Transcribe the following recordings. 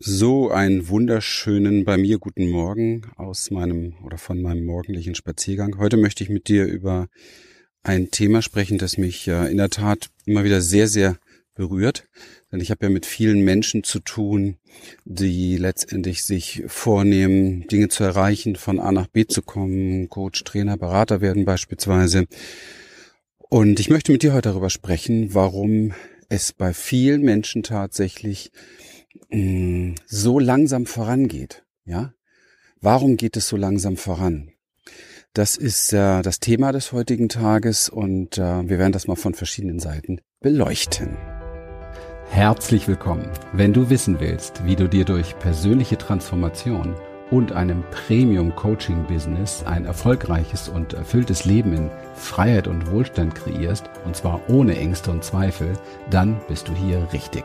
So einen wunderschönen bei mir guten Morgen aus meinem oder von meinem morgendlichen Spaziergang. Heute möchte ich mit dir über ein Thema sprechen, das mich äh, in der Tat immer wieder sehr, sehr berührt. Denn ich habe ja mit vielen Menschen zu tun, die letztendlich sich vornehmen, Dinge zu erreichen, von A nach B zu kommen, Coach, Trainer, Berater werden beispielsweise. Und ich möchte mit dir heute darüber sprechen, warum es bei vielen Menschen tatsächlich Mm, so langsam vorangeht. Ja, warum geht es so langsam voran? Das ist äh, das Thema des heutigen Tages und äh, wir werden das mal von verschiedenen Seiten beleuchten. Herzlich willkommen. Wenn du wissen willst, wie du dir durch persönliche Transformation und einem Premium-Coaching-Business ein erfolgreiches und erfülltes Leben in Freiheit und Wohlstand kreierst, und zwar ohne Ängste und Zweifel, dann bist du hier richtig.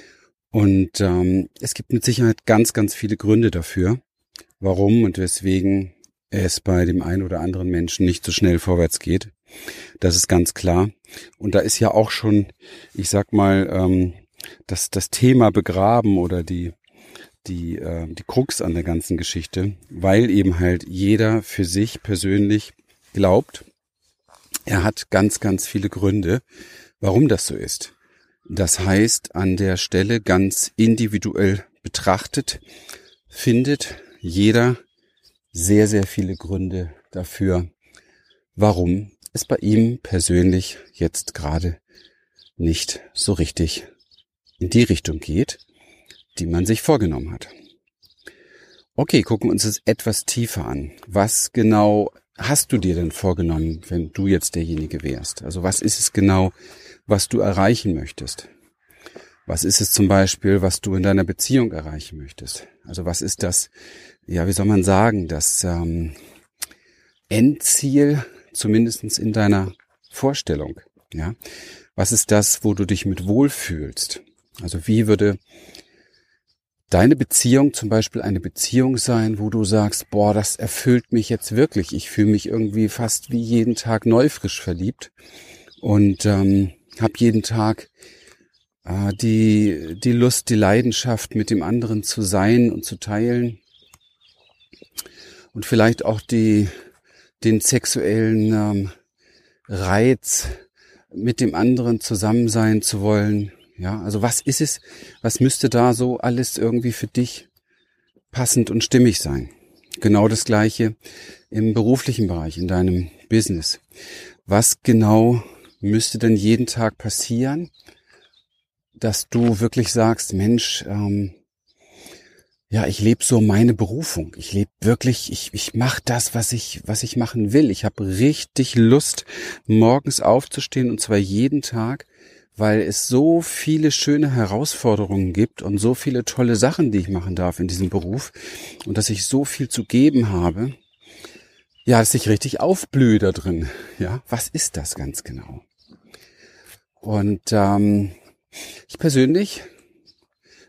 Und ähm, es gibt mit Sicherheit ganz, ganz viele Gründe dafür, warum und weswegen es bei dem einen oder anderen Menschen nicht so schnell vorwärts geht. Das ist ganz klar. Und da ist ja auch schon, ich sag mal, ähm, das, das Thema begraben oder die, die, äh, die Krux an der ganzen Geschichte, weil eben halt jeder für sich persönlich glaubt, er hat ganz, ganz viele Gründe, warum das so ist. Das heißt, an der Stelle ganz individuell betrachtet, findet jeder sehr, sehr viele Gründe dafür, warum es bei ihm persönlich jetzt gerade nicht so richtig in die Richtung geht, die man sich vorgenommen hat. Okay, gucken wir uns das etwas tiefer an. Was genau hast du dir denn vorgenommen, wenn du jetzt derjenige wärst? Also was ist es genau, was du erreichen möchtest? Was ist es zum Beispiel, was du in deiner Beziehung erreichen möchtest? Also was ist das, ja, wie soll man sagen, das ähm, Endziel, zumindestens in deiner Vorstellung? Ja, was ist das, wo du dich mit wohlfühlst? Also wie würde deine Beziehung zum Beispiel eine Beziehung sein, wo du sagst, boah, das erfüllt mich jetzt wirklich. Ich fühle mich irgendwie fast wie jeden Tag neu frisch verliebt und ähm, habe jeden Tag äh, die, die Lust, die Leidenschaft, mit dem anderen zu sein und zu teilen. Und vielleicht auch die, den sexuellen ähm, Reiz, mit dem anderen zusammen sein zu wollen. Ja, also was ist es, was müsste da so alles irgendwie für dich passend und stimmig sein? Genau das Gleiche im beruflichen Bereich, in deinem Business. Was genau müsste denn jeden Tag passieren, dass du wirklich sagst, Mensch, ähm, ja, ich lebe so meine Berufung. Ich lebe wirklich, ich, ich mache das, was ich, was ich machen will. Ich habe richtig Lust, morgens aufzustehen und zwar jeden Tag, weil es so viele schöne Herausforderungen gibt und so viele tolle Sachen, die ich machen darf in diesem Beruf und dass ich so viel zu geben habe. Ja, dass ich richtig aufblühe da drin. Ja, was ist das ganz genau? Und ähm, ich persönlich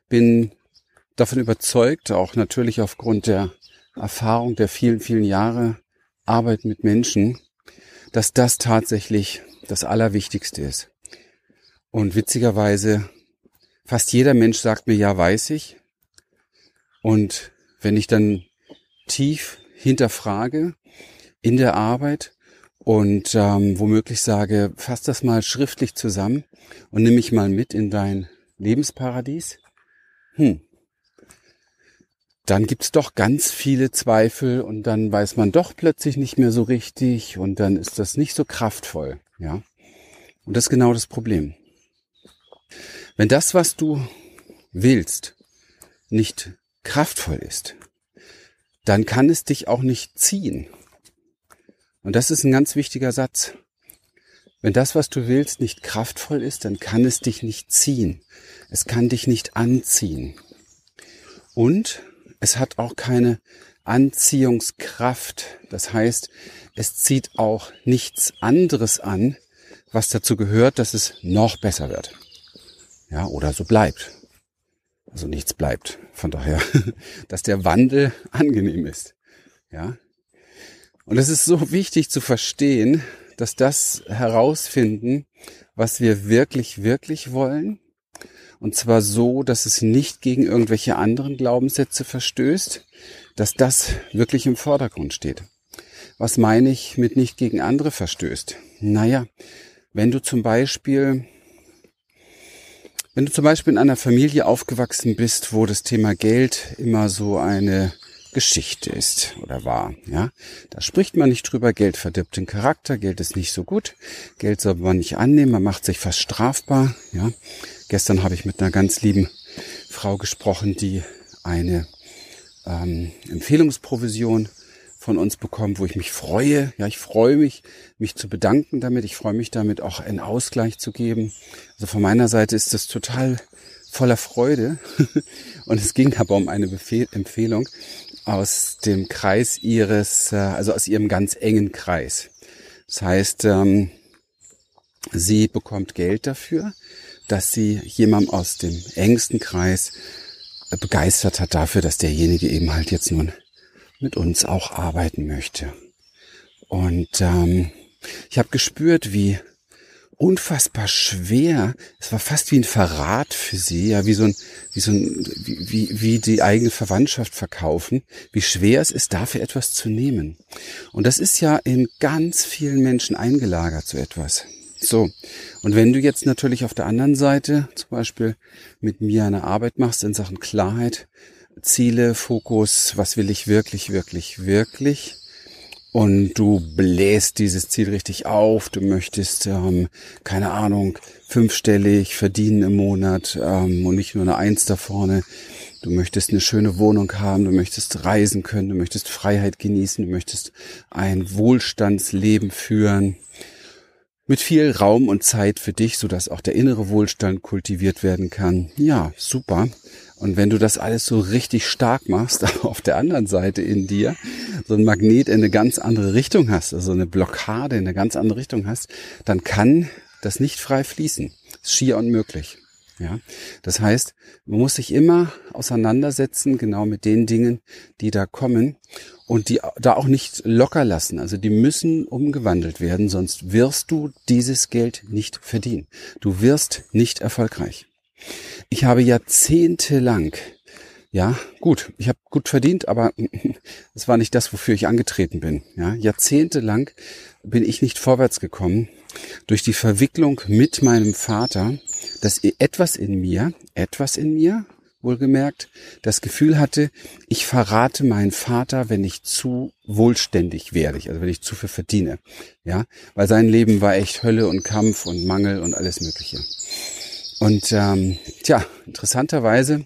bin davon überzeugt, auch natürlich aufgrund der Erfahrung der vielen, vielen Jahre Arbeit mit Menschen, dass das tatsächlich das Allerwichtigste ist. Und witzigerweise, fast jeder Mensch sagt mir, ja, weiß ich. Und wenn ich dann tief hinterfrage in der Arbeit und ähm, womöglich sage, fass das mal schriftlich zusammen und nimm mich mal mit in dein Lebensparadies, hm, dann gibt's doch ganz viele Zweifel und dann weiß man doch plötzlich nicht mehr so richtig und dann ist das nicht so kraftvoll, ja. Und das ist genau das Problem. Wenn das, was du willst, nicht kraftvoll ist, dann kann es dich auch nicht ziehen. Und das ist ein ganz wichtiger Satz. Wenn das, was du willst, nicht kraftvoll ist, dann kann es dich nicht ziehen. Es kann dich nicht anziehen. Und es hat auch keine Anziehungskraft. Das heißt, es zieht auch nichts anderes an, was dazu gehört, dass es noch besser wird. Ja, oder so bleibt. Also nichts bleibt. Von daher, dass der Wandel angenehm ist. Ja. Und es ist so wichtig zu verstehen, dass das herausfinden, was wir wirklich, wirklich wollen. Und zwar so, dass es nicht gegen irgendwelche anderen Glaubenssätze verstößt, dass das wirklich im Vordergrund steht. Was meine ich mit nicht gegen andere verstößt? Naja, wenn du zum Beispiel, wenn du zum Beispiel in einer Familie aufgewachsen bist, wo das Thema Geld immer so eine Geschichte ist oder war, ja, da spricht man nicht drüber. Geld verdirbt den Charakter, Geld ist nicht so gut, Geld soll man nicht annehmen, man macht sich fast strafbar, ja. Gestern habe ich mit einer ganz lieben Frau gesprochen, die eine ähm, Empfehlungsprovision von uns bekommen, wo ich mich freue. Ja, ich freue mich, mich zu bedanken damit. Ich freue mich damit auch einen Ausgleich zu geben. Also von meiner Seite ist das total voller Freude. Und es ging aber um eine Befehl Empfehlung aus dem Kreis ihres, äh, also aus ihrem ganz engen Kreis. Das heißt, ähm, sie bekommt Geld dafür, dass sie jemandem aus dem engsten Kreis begeistert hat dafür, dass derjenige eben halt jetzt nun mit uns auch arbeiten möchte. Und ähm, ich habe gespürt, wie unfassbar schwer. Es war fast wie ein Verrat für sie, ja, wie so ein, wie so ein, wie, wie, die eigene Verwandtschaft verkaufen, wie schwer es ist, dafür etwas zu nehmen. Und das ist ja in ganz vielen Menschen eingelagert, so etwas. So. Und wenn du jetzt natürlich auf der anderen Seite zum Beispiel mit mir eine Arbeit machst in Sachen Klarheit, Ziele, Fokus, was will ich wirklich, wirklich, wirklich? Und du bläst dieses Ziel richtig auf. Du möchtest, ähm, keine Ahnung, fünfstellig verdienen im Monat ähm, und nicht nur eine Eins da vorne. Du möchtest eine schöne Wohnung haben, du möchtest reisen können, du möchtest Freiheit genießen, du möchtest ein Wohlstandsleben führen mit viel Raum und Zeit für dich, sodass auch der innere Wohlstand kultiviert werden kann. Ja, super. Und wenn du das alles so richtig stark machst, aber auf der anderen Seite in dir so ein Magnet in eine ganz andere Richtung hast, also eine Blockade in eine ganz andere Richtung hast, dann kann das nicht frei fließen. Ist schier unmöglich. Ja, das heißt, man muss sich immer auseinandersetzen, genau mit den Dingen, die da kommen und die da auch nicht locker lassen. Also die müssen umgewandelt werden, sonst wirst du dieses Geld nicht verdienen. Du wirst nicht erfolgreich. Ich habe jahrzehntelang, ja, gut, ich habe gut verdient, aber es war nicht das, wofür ich angetreten bin. Ja, jahrzehntelang bin ich nicht vorwärts gekommen durch die Verwicklung mit meinem Vater, dass etwas in mir, etwas in mir, wohlgemerkt, das Gefühl hatte, ich verrate meinen Vater, wenn ich zu wohlständig werde, also wenn ich zu viel verdiene. Ja, weil sein Leben war echt Hölle und Kampf und Mangel und alles Mögliche. Und ähm, tja, interessanterweise,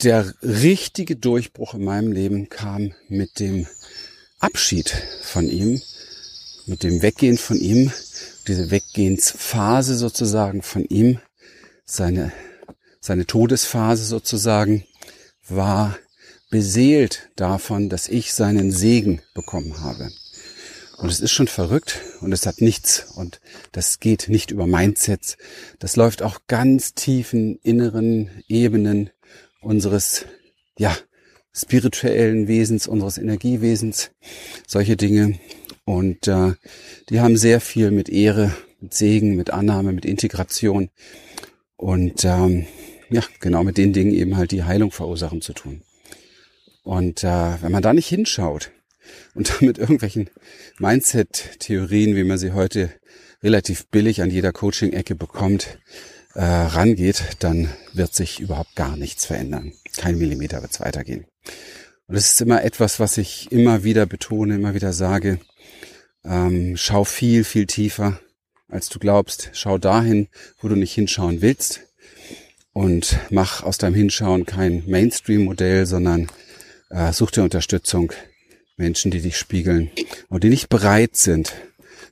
der richtige Durchbruch in meinem Leben kam mit dem Abschied von ihm, mit dem Weggehen von ihm, diese Weggehensphase sozusagen von ihm, seine, seine Todesphase sozusagen, war beseelt davon, dass ich seinen Segen bekommen habe. Und es ist schon verrückt und es hat nichts und das geht nicht über Mindsets. Das läuft auch ganz tiefen inneren Ebenen unseres, ja, spirituellen Wesens, unseres Energiewesens, solche Dinge. Und äh, die haben sehr viel mit Ehre, mit Segen, mit Annahme, mit Integration und ähm, ja, genau mit den Dingen eben halt die Heilung verursachen zu tun. Und äh, wenn man da nicht hinschaut, und damit irgendwelchen Mindset-Theorien, wie man sie heute relativ billig an jeder Coaching-Ecke bekommt, äh, rangeht, dann wird sich überhaupt gar nichts verändern. Kein Millimeter wird es weitergehen. Und das ist immer etwas, was ich immer wieder betone, immer wieder sage. Ähm, schau viel, viel tiefer, als du glaubst. Schau dahin, wo du nicht hinschauen willst. Und mach aus deinem Hinschauen kein Mainstream-Modell, sondern äh, such dir Unterstützung Menschen, die dich spiegeln und die nicht bereit sind,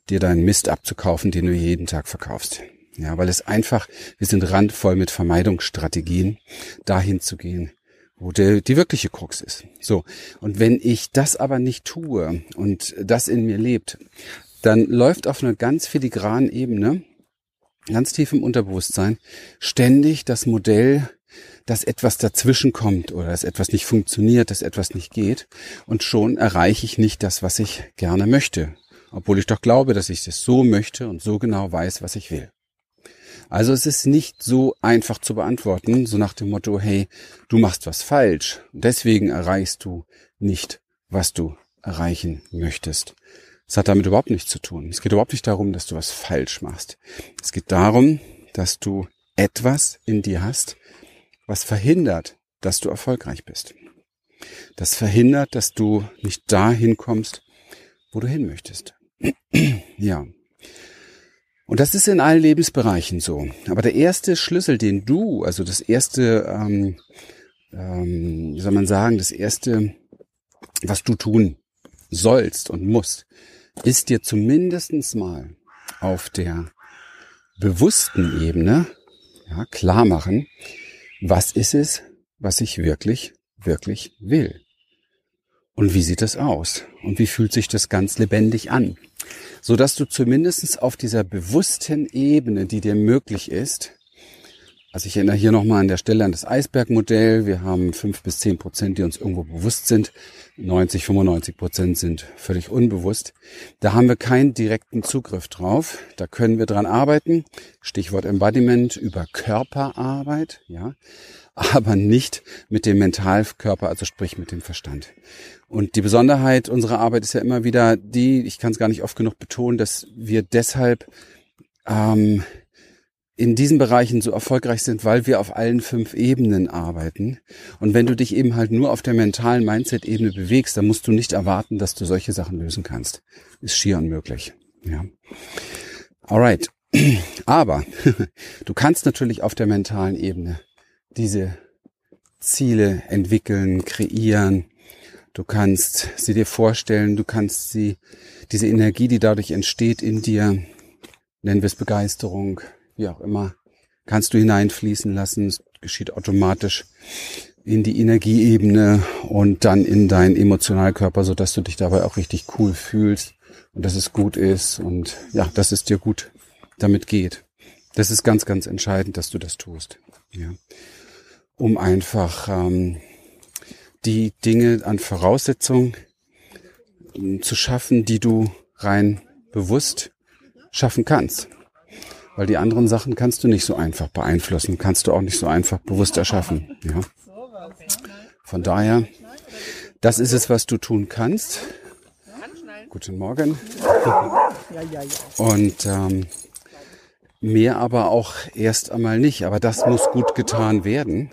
dir deinen Mist abzukaufen, den du jeden Tag verkaufst. Ja, weil es einfach, wir sind randvoll mit Vermeidungsstrategien, dahin zu gehen, wo der, die wirkliche Krux ist. So. Und wenn ich das aber nicht tue und das in mir lebt, dann läuft auf einer ganz filigranen Ebene, ganz tief im Unterbewusstsein, ständig das Modell, dass etwas dazwischen kommt oder dass etwas nicht funktioniert, dass etwas nicht geht. Und schon erreiche ich nicht das, was ich gerne möchte. Obwohl ich doch glaube, dass ich es so möchte und so genau weiß, was ich will. Also es ist nicht so einfach zu beantworten, so nach dem Motto, hey, du machst was falsch, deswegen erreichst du nicht, was du erreichen möchtest. Es hat damit überhaupt nichts zu tun. Es geht überhaupt nicht darum, dass du was falsch machst. Es geht darum, dass du etwas in dir hast, was verhindert, dass du erfolgreich bist. Das verhindert, dass du nicht dahin kommst, wo du hin möchtest. ja. Und das ist in allen Lebensbereichen so. Aber der erste Schlüssel, den du, also das erste, ähm, ähm, wie soll man sagen, das erste, was du tun sollst und musst, ist dir zumindestens mal auf der bewussten Ebene ja, klar machen, was ist es, was ich wirklich, wirklich will. Und wie sieht es aus? Und wie fühlt sich das ganz lebendig an? so dass du zumindest auf dieser bewussten Ebene, die dir möglich ist, also ich erinnere hier nochmal an der Stelle an das Eisbergmodell. Wir haben fünf bis zehn Prozent, die uns irgendwo bewusst sind. 90, 95 Prozent sind völlig unbewusst. Da haben wir keinen direkten Zugriff drauf. Da können wir dran arbeiten. Stichwort Embodiment über Körperarbeit, ja. Aber nicht mit dem Mentalkörper, also sprich mit dem Verstand. Und die Besonderheit unserer Arbeit ist ja immer wieder die, ich kann es gar nicht oft genug betonen, dass wir deshalb ähm, in diesen Bereichen so erfolgreich sind, weil wir auf allen fünf Ebenen arbeiten. Und wenn du dich eben halt nur auf der mentalen Mindset-Ebene bewegst, dann musst du nicht erwarten, dass du solche Sachen lösen kannst. Ist schier unmöglich. Ja. Alright. Aber du kannst natürlich auf der mentalen Ebene diese Ziele entwickeln, kreieren, Du kannst sie dir vorstellen, du kannst sie, diese Energie, die dadurch entsteht in dir, nennen wir es Begeisterung, wie auch immer, kannst du hineinfließen lassen. Es geschieht automatisch in die Energieebene und dann in deinen Emotionalkörper, so dass du dich dabei auch richtig cool fühlst und dass es gut ist und ja, dass es dir gut damit geht. Das ist ganz, ganz entscheidend, dass du das tust. Ja. Um einfach ähm, die Dinge an Voraussetzungen ähm, zu schaffen, die du rein bewusst schaffen kannst. Weil die anderen Sachen kannst du nicht so einfach beeinflussen, kannst du auch nicht so einfach bewusst erschaffen. Ja. Von daher, das ist es, was du tun kannst. Guten Morgen. Und ähm, mehr aber auch erst einmal nicht. Aber das muss gut getan werden.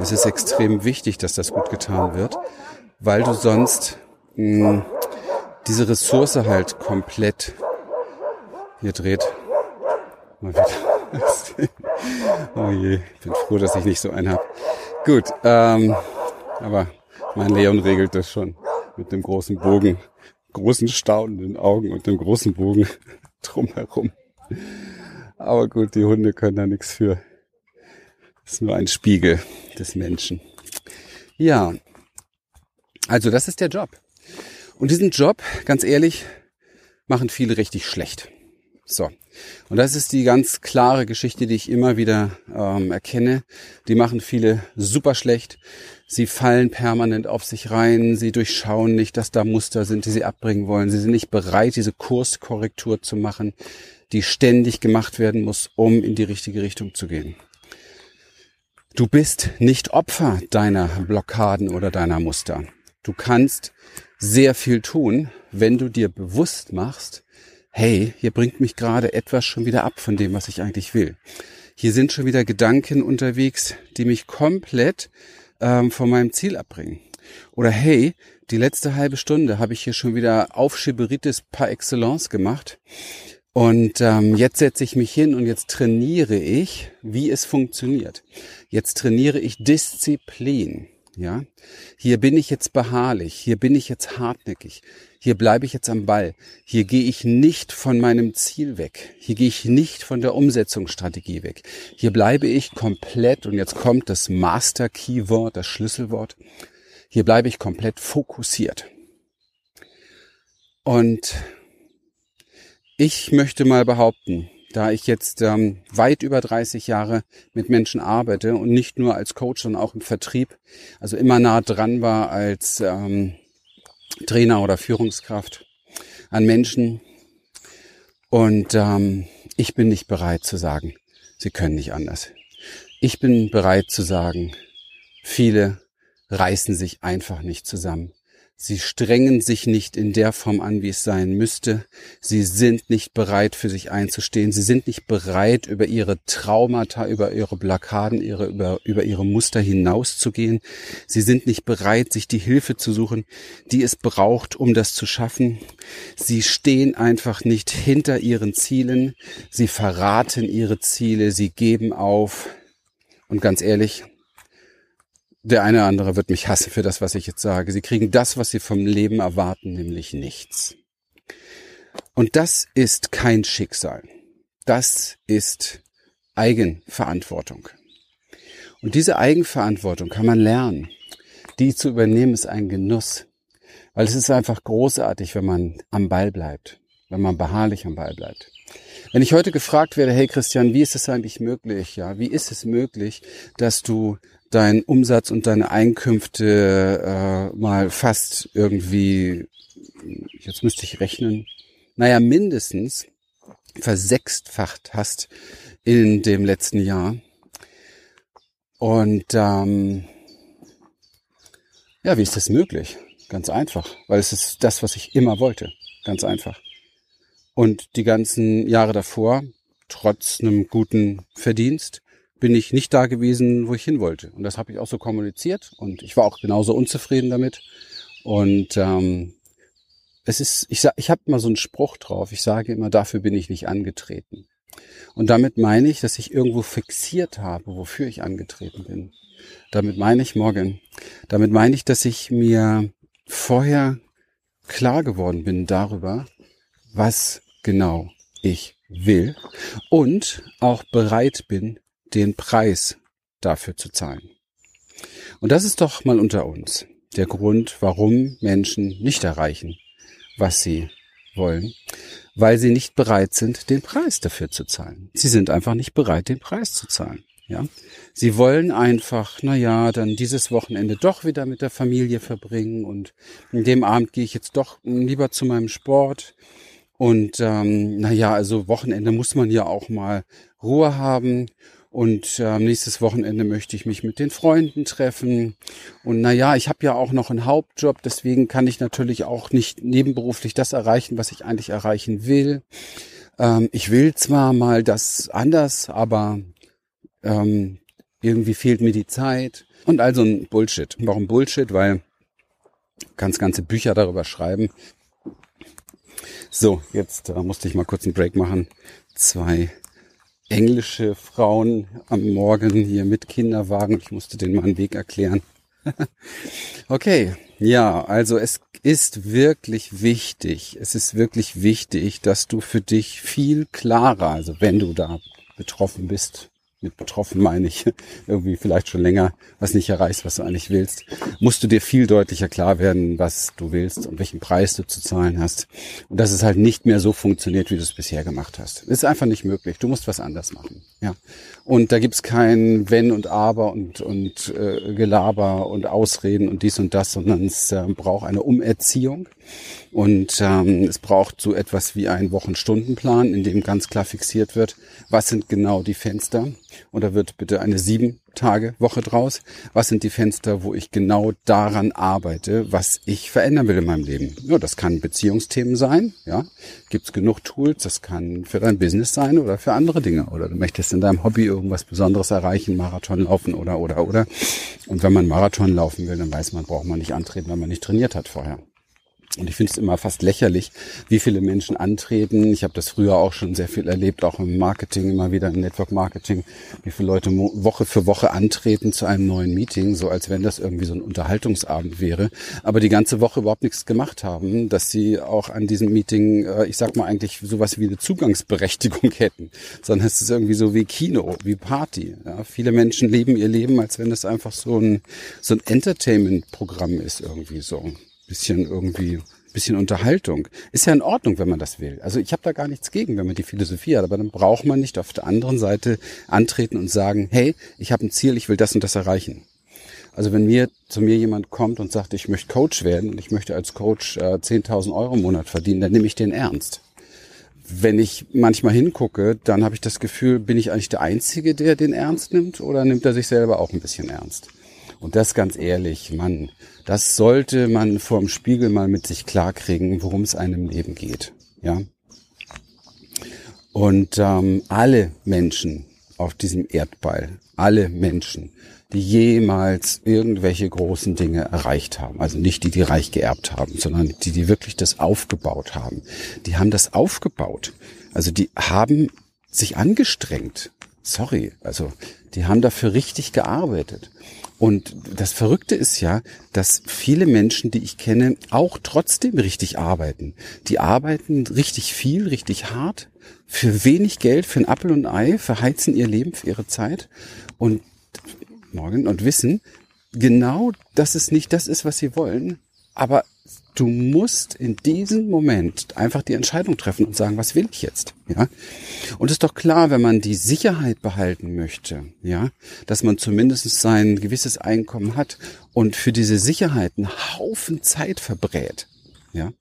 Es ist extrem wichtig, dass das gut getan wird, weil du sonst mh, hm, diese Ressource halt komplett hier dreht. Mal wieder. oh je, ich bin froh, dass ich nicht so einen habe. Gut, ähm, aber mein Leon regelt das schon mit dem großen Bogen, großen staunenden Augen und dem großen Bogen drumherum. Aber gut, die Hunde können da nichts für. Das ist nur ein Spiegel des Menschen. Ja, also das ist der Job. Und diesen Job, ganz ehrlich, machen viele richtig schlecht. So. Und das ist die ganz klare Geschichte, die ich immer wieder ähm, erkenne. Die machen viele super schlecht. Sie fallen permanent auf sich rein. Sie durchschauen nicht, dass da Muster sind, die sie abbringen wollen. Sie sind nicht bereit, diese Kurskorrektur zu machen, die ständig gemacht werden muss, um in die richtige Richtung zu gehen. Du bist nicht Opfer deiner Blockaden oder deiner Muster. Du kannst sehr viel tun, wenn du dir bewusst machst, hey, hier bringt mich gerade etwas schon wieder ab von dem, was ich eigentlich will. Hier sind schon wieder Gedanken unterwegs, die mich komplett ähm, von meinem Ziel abbringen. Oder hey, die letzte halbe Stunde habe ich hier schon wieder Aufschieberitis par excellence gemacht. Und ähm, jetzt setze ich mich hin und jetzt trainiere ich, wie es funktioniert. Jetzt trainiere ich Disziplin. Ja, hier bin ich jetzt beharrlich, hier bin ich jetzt hartnäckig, hier bleibe ich jetzt am Ball, hier gehe ich nicht von meinem Ziel weg, hier gehe ich nicht von der Umsetzungsstrategie weg, hier bleibe ich komplett, und jetzt kommt das Master Keyword, das Schlüsselwort, hier bleibe ich komplett fokussiert. Und ich möchte mal behaupten, da ich jetzt ähm, weit über 30 Jahre mit Menschen arbeite und nicht nur als Coach, sondern auch im Vertrieb, also immer nah dran war als ähm, Trainer oder Führungskraft an Menschen. Und ähm, ich bin nicht bereit zu sagen, sie können nicht anders. Ich bin bereit zu sagen, viele reißen sich einfach nicht zusammen. Sie strengen sich nicht in der Form an, wie es sein müsste. Sie sind nicht bereit, für sich einzustehen. Sie sind nicht bereit, über ihre Traumata, über ihre Blockaden, ihre, über, über ihre Muster hinauszugehen. Sie sind nicht bereit, sich die Hilfe zu suchen, die es braucht, um das zu schaffen. Sie stehen einfach nicht hinter ihren Zielen. Sie verraten ihre Ziele. Sie geben auf. Und ganz ehrlich, der eine oder andere wird mich hassen für das, was ich jetzt sage. Sie kriegen das, was sie vom Leben erwarten, nämlich nichts. Und das ist kein Schicksal. Das ist Eigenverantwortung. Und diese Eigenverantwortung kann man lernen. Die zu übernehmen ist ein Genuss. Weil es ist einfach großartig, wenn man am Ball bleibt. Wenn man beharrlich am Ball bleibt. Wenn ich heute gefragt werde, hey Christian, wie ist es eigentlich möglich? Ja, wie ist es möglich, dass du deinen Umsatz und deine Einkünfte äh, mal fast irgendwie, jetzt müsste ich rechnen, naja, mindestens versechstfacht hast in dem letzten Jahr. Und ähm, ja, wie ist das möglich? Ganz einfach, weil es ist das, was ich immer wollte. Ganz einfach. Und die ganzen Jahre davor, trotz einem guten Verdienst, bin ich nicht da gewesen, wo ich hin wollte. Und das habe ich auch so kommuniziert und ich war auch genauso unzufrieden damit. Und ähm, es ist, ich ich habe mal so einen Spruch drauf. Ich sage immer, dafür bin ich nicht angetreten. Und damit meine ich, dass ich irgendwo fixiert habe, wofür ich angetreten bin. Damit meine ich morgen. Damit meine ich, dass ich mir vorher klar geworden bin darüber, was genau ich will und auch bereit bin, den Preis dafür zu zahlen. Und das ist doch mal unter uns der Grund, warum Menschen nicht erreichen, was sie wollen, weil sie nicht bereit sind, den Preis dafür zu zahlen. Sie sind einfach nicht bereit, den Preis zu zahlen. Ja, sie wollen einfach, na ja, dann dieses Wochenende doch wieder mit der Familie verbringen und in dem Abend gehe ich jetzt doch lieber zu meinem Sport und ähm, na ja, also Wochenende muss man ja auch mal Ruhe haben und äh, nächstes Wochenende möchte ich mich mit den Freunden treffen. Und naja, ich habe ja auch noch einen Hauptjob, deswegen kann ich natürlich auch nicht nebenberuflich das erreichen, was ich eigentlich erreichen will. Ähm, ich will zwar mal das anders, aber ähm, irgendwie fehlt mir die Zeit. Und also ein Bullshit. Warum Bullshit? Weil kannst ganze Bücher darüber schreiben. So, jetzt äh, musste ich mal kurz einen Break machen. Zwei englische Frauen am Morgen hier mit Kinderwagen. Ich musste denen mal einen Weg erklären. okay, ja, also es ist wirklich wichtig, es ist wirklich wichtig, dass du für dich viel klarer, also wenn du da betroffen bist, mit betroffen meine ich irgendwie vielleicht schon länger was nicht erreichst, was du eigentlich willst, musst du dir viel deutlicher klar werden, was du willst und welchen Preis du zu zahlen hast. Und dass es halt nicht mehr so funktioniert, wie du es bisher gemacht hast. Ist einfach nicht möglich. Du musst was anders machen. Ja. Und da gibt's kein Wenn und Aber und, und äh, Gelaber und Ausreden und dies und das, sondern es äh, braucht eine Umerziehung. Und ähm, es braucht so etwas wie einen Wochenstundenplan, in dem ganz klar fixiert wird, was sind genau die Fenster. Und da wird bitte eine sieben Tage Woche draus. Was sind die Fenster, wo ich genau daran arbeite, was ich verändern will in meinem Leben? Ja, das kann Beziehungsthemen sein. Ja, gibt's genug Tools. Das kann für dein Business sein oder für andere Dinge. Oder du möchtest in deinem Hobby irgendwas Besonderes erreichen, Marathon laufen oder oder oder. Und wenn man Marathon laufen will, dann weiß man, braucht man nicht antreten, wenn man nicht trainiert hat vorher. Und ich finde es immer fast lächerlich, wie viele Menschen antreten. Ich habe das früher auch schon sehr viel erlebt, auch im Marketing, immer wieder im Network Marketing, wie viele Leute Woche für Woche antreten zu einem neuen Meeting, so als wenn das irgendwie so ein Unterhaltungsabend wäre, aber die ganze Woche überhaupt nichts gemacht haben, dass sie auch an diesem Meeting, äh, ich sag mal eigentlich sowas wie eine Zugangsberechtigung hätten, sondern es ist irgendwie so wie Kino, wie Party. Ja, viele Menschen leben ihr Leben, als wenn es einfach so ein, so ein Entertainment-Programm ist irgendwie so bisschen irgendwie, bisschen Unterhaltung. Ist ja in Ordnung, wenn man das will. Also ich habe da gar nichts gegen, wenn man die Philosophie hat, aber dann braucht man nicht auf der anderen Seite antreten und sagen, hey, ich habe ein Ziel, ich will das und das erreichen. Also wenn mir zu mir jemand kommt und sagt, ich möchte Coach werden und ich möchte als Coach äh, 10.000 Euro im Monat verdienen, dann nehme ich den ernst. Wenn ich manchmal hingucke, dann habe ich das Gefühl, bin ich eigentlich der Einzige, der den ernst nimmt oder nimmt er sich selber auch ein bisschen ernst? Und das ganz ehrlich, Mann, das sollte man vorm Spiegel mal mit sich klarkriegen, worum es einem Leben geht. Ja. Und ähm, alle Menschen auf diesem Erdball, alle Menschen, die jemals irgendwelche großen Dinge erreicht haben, also nicht die, die reich geerbt haben, sondern die, die wirklich das aufgebaut haben, die haben das aufgebaut. Also die haben sich angestrengt. Sorry, also die haben dafür richtig gearbeitet. Und das Verrückte ist ja, dass viele Menschen, die ich kenne, auch trotzdem richtig arbeiten. Die arbeiten richtig viel, richtig hart, für wenig Geld, für ein Apfel und ein Ei, verheizen ihr Leben für ihre Zeit und morgen und wissen, genau, dass es nicht das ist, was sie wollen, aber du musst in diesem Moment einfach die Entscheidung treffen und sagen, was will ich jetzt? Ja. Und ist doch klar, wenn man die Sicherheit behalten möchte, ja, dass man zumindest sein gewisses Einkommen hat und für diese Sicherheit einen Haufen Zeit verbrät, ja,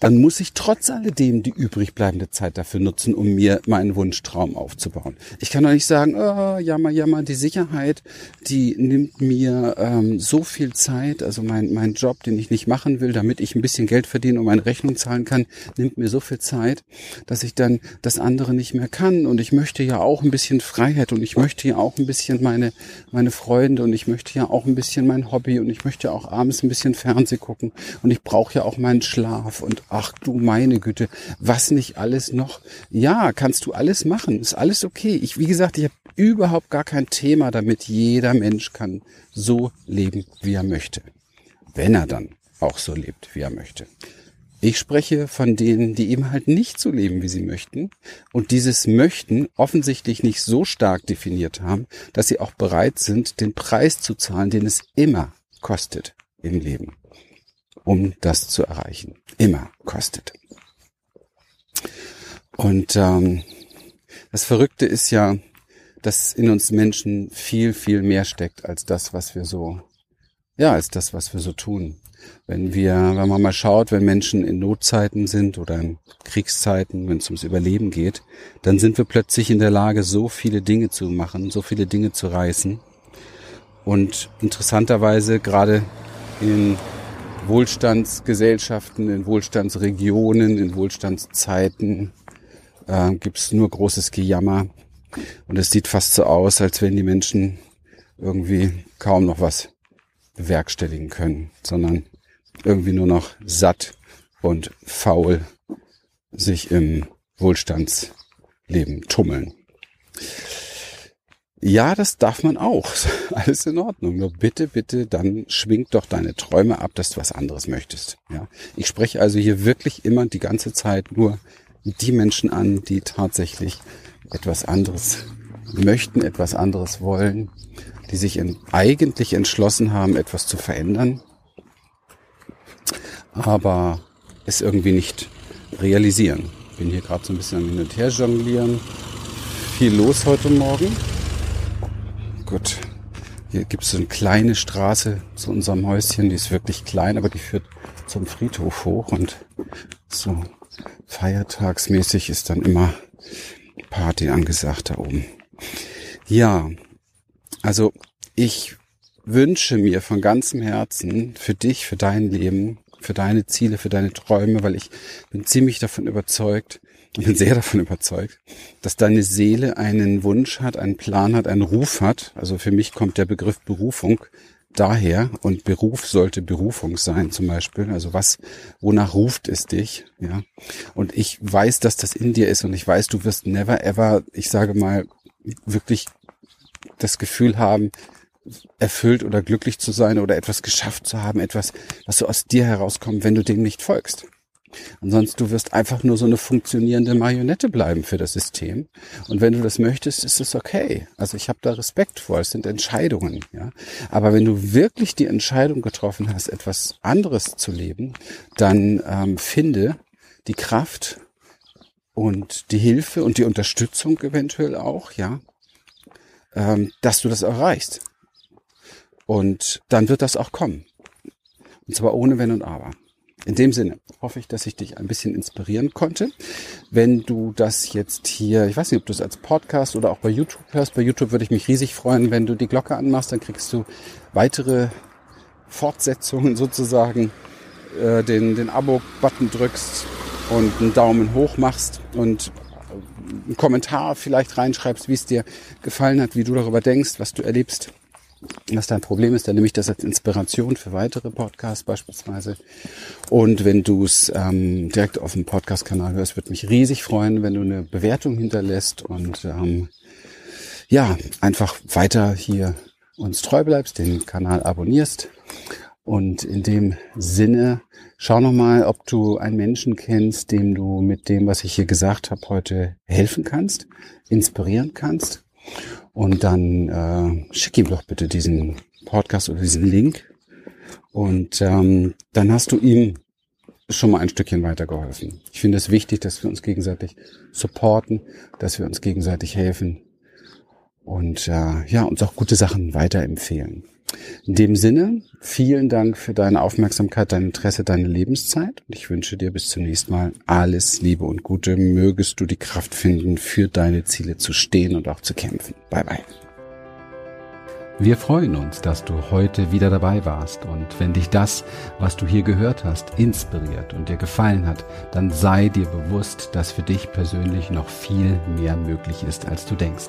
dann muss ich trotz alledem die übrig bleibende Zeit dafür nutzen, um mir meinen Wunschtraum aufzubauen. Ich kann doch nicht sagen, oh, jammer, jammer, die Sicherheit, die nimmt mir ähm, so viel Zeit, also mein, mein Job, den ich nicht machen will, damit ich ein bisschen Geld verdiene und meine Rechnung zahlen kann, nimmt mir so viel Zeit, dass ich dann das andere nicht mehr kann. Und ich möchte ja auch ein bisschen Freiheit und ich möchte ja auch ein bisschen meine, meine Freunde und ich möchte ja auch ein bisschen mein Hobby und ich möchte auch abends ein bisschen Fernseh gucken und ich brauche ja auch meinen Schlaf und ach du meine Güte, was nicht alles noch? Ja, kannst du alles machen, ist alles okay. Ich, wie gesagt, ich habe überhaupt gar kein Thema damit. Jeder Mensch kann so leben, wie er möchte. Wenn er dann auch so lebt, wie er möchte. Ich spreche von denen, die eben halt nicht so leben, wie sie möchten und dieses Möchten offensichtlich nicht so stark definiert haben, dass sie auch bereit sind, den Preis zu zahlen, den es immer kostet im Leben um das zu erreichen. Immer kostet. Und ähm, das Verrückte ist ja, dass in uns Menschen viel, viel mehr steckt als das, was wir so, ja, als das, was wir so tun. Wenn wir, wenn man mal schaut, wenn Menschen in Notzeiten sind oder in Kriegszeiten, wenn es ums Überleben geht, dann sind wir plötzlich in der Lage, so viele Dinge zu machen, so viele Dinge zu reißen. Und interessanterweise gerade in Wohlstandsgesellschaften, in Wohlstandsregionen, in Wohlstandszeiten äh, gibt es nur großes Gejammer. Und es sieht fast so aus, als wenn die Menschen irgendwie kaum noch was bewerkstelligen können, sondern irgendwie nur noch satt und faul sich im Wohlstandsleben tummeln. Ja, das darf man auch. Alles in Ordnung. Nur bitte, bitte, dann schwingt doch deine Träume ab, dass du was anderes möchtest. Ja. Ich spreche also hier wirklich immer die ganze Zeit nur die Menschen an, die tatsächlich etwas anderes möchten, etwas anderes wollen, die sich eigentlich entschlossen haben, etwas zu verändern, aber es irgendwie nicht realisieren. Bin hier gerade so ein bisschen am Hin und Her jonglieren. Viel los heute Morgen. Gut. Hier gibt es so eine kleine Straße zu unserem Häuschen, die ist wirklich klein, aber die führt zum Friedhof hoch und so feiertagsmäßig ist dann immer Party angesagt da oben. Ja, also ich wünsche mir von ganzem Herzen für dich, für dein Leben, für deine Ziele, für deine Träume, weil ich bin ziemlich davon überzeugt, ich bin sehr davon überzeugt, dass deine Seele einen Wunsch hat, einen Plan hat, einen Ruf hat. Also für mich kommt der Begriff Berufung daher und Beruf sollte Berufung sein zum Beispiel. Also was, wonach ruft es dich? Ja. Und ich weiß, dass das in dir ist und ich weiß, du wirst never ever, ich sage mal, wirklich das Gefühl haben, erfüllt oder glücklich zu sein oder etwas geschafft zu haben, etwas, was so aus dir herauskommt, wenn du dem nicht folgst. Ansonsten du wirst einfach nur so eine funktionierende Marionette bleiben für das System. Und wenn du das möchtest, ist es okay. Also ich habe da Respekt vor. Es sind Entscheidungen. Ja. Aber wenn du wirklich die Entscheidung getroffen hast, etwas anderes zu leben, dann ähm, finde die Kraft und die Hilfe und die Unterstützung eventuell auch, ja, ähm, dass du das erreichst. Und dann wird das auch kommen. Und zwar ohne Wenn und Aber. In dem Sinne hoffe ich, dass ich dich ein bisschen inspirieren konnte. Wenn du das jetzt hier, ich weiß nicht, ob du es als Podcast oder auch bei YouTube hörst, bei YouTube würde ich mich riesig freuen, wenn du die Glocke anmachst, dann kriegst du weitere Fortsetzungen sozusagen, äh, den, den Abo-Button drückst und einen Daumen hoch machst und einen Kommentar vielleicht reinschreibst, wie es dir gefallen hat, wie du darüber denkst, was du erlebst was dein Problem ist, dann nehme ich das als Inspiration für weitere Podcasts beispielsweise. Und wenn du es ähm, direkt auf dem Podcast-Kanal hörst, würde mich riesig freuen, wenn du eine Bewertung hinterlässt und ähm, ja, einfach weiter hier uns treu bleibst, den Kanal abonnierst. Und in dem Sinne, schau nochmal, ob du einen Menschen kennst, dem du mit dem, was ich hier gesagt habe, heute helfen kannst, inspirieren kannst. Und dann äh, schick ihm doch bitte diesen Podcast oder diesen Link. Und ähm, dann hast du ihm schon mal ein Stückchen weitergeholfen. Ich finde es wichtig, dass wir uns gegenseitig supporten, dass wir uns gegenseitig helfen und äh, ja, uns auch gute Sachen weiterempfehlen. In dem Sinne, vielen Dank für deine Aufmerksamkeit, dein Interesse, deine Lebenszeit. Und ich wünsche dir bis zum nächsten Mal alles Liebe und Gute. Mögest du die Kraft finden, für deine Ziele zu stehen und auch zu kämpfen. Bye bye. Wir freuen uns, dass du heute wieder dabei warst und wenn dich das, was du hier gehört hast, inspiriert und dir gefallen hat, dann sei dir bewusst, dass für dich persönlich noch viel mehr möglich ist, als du denkst.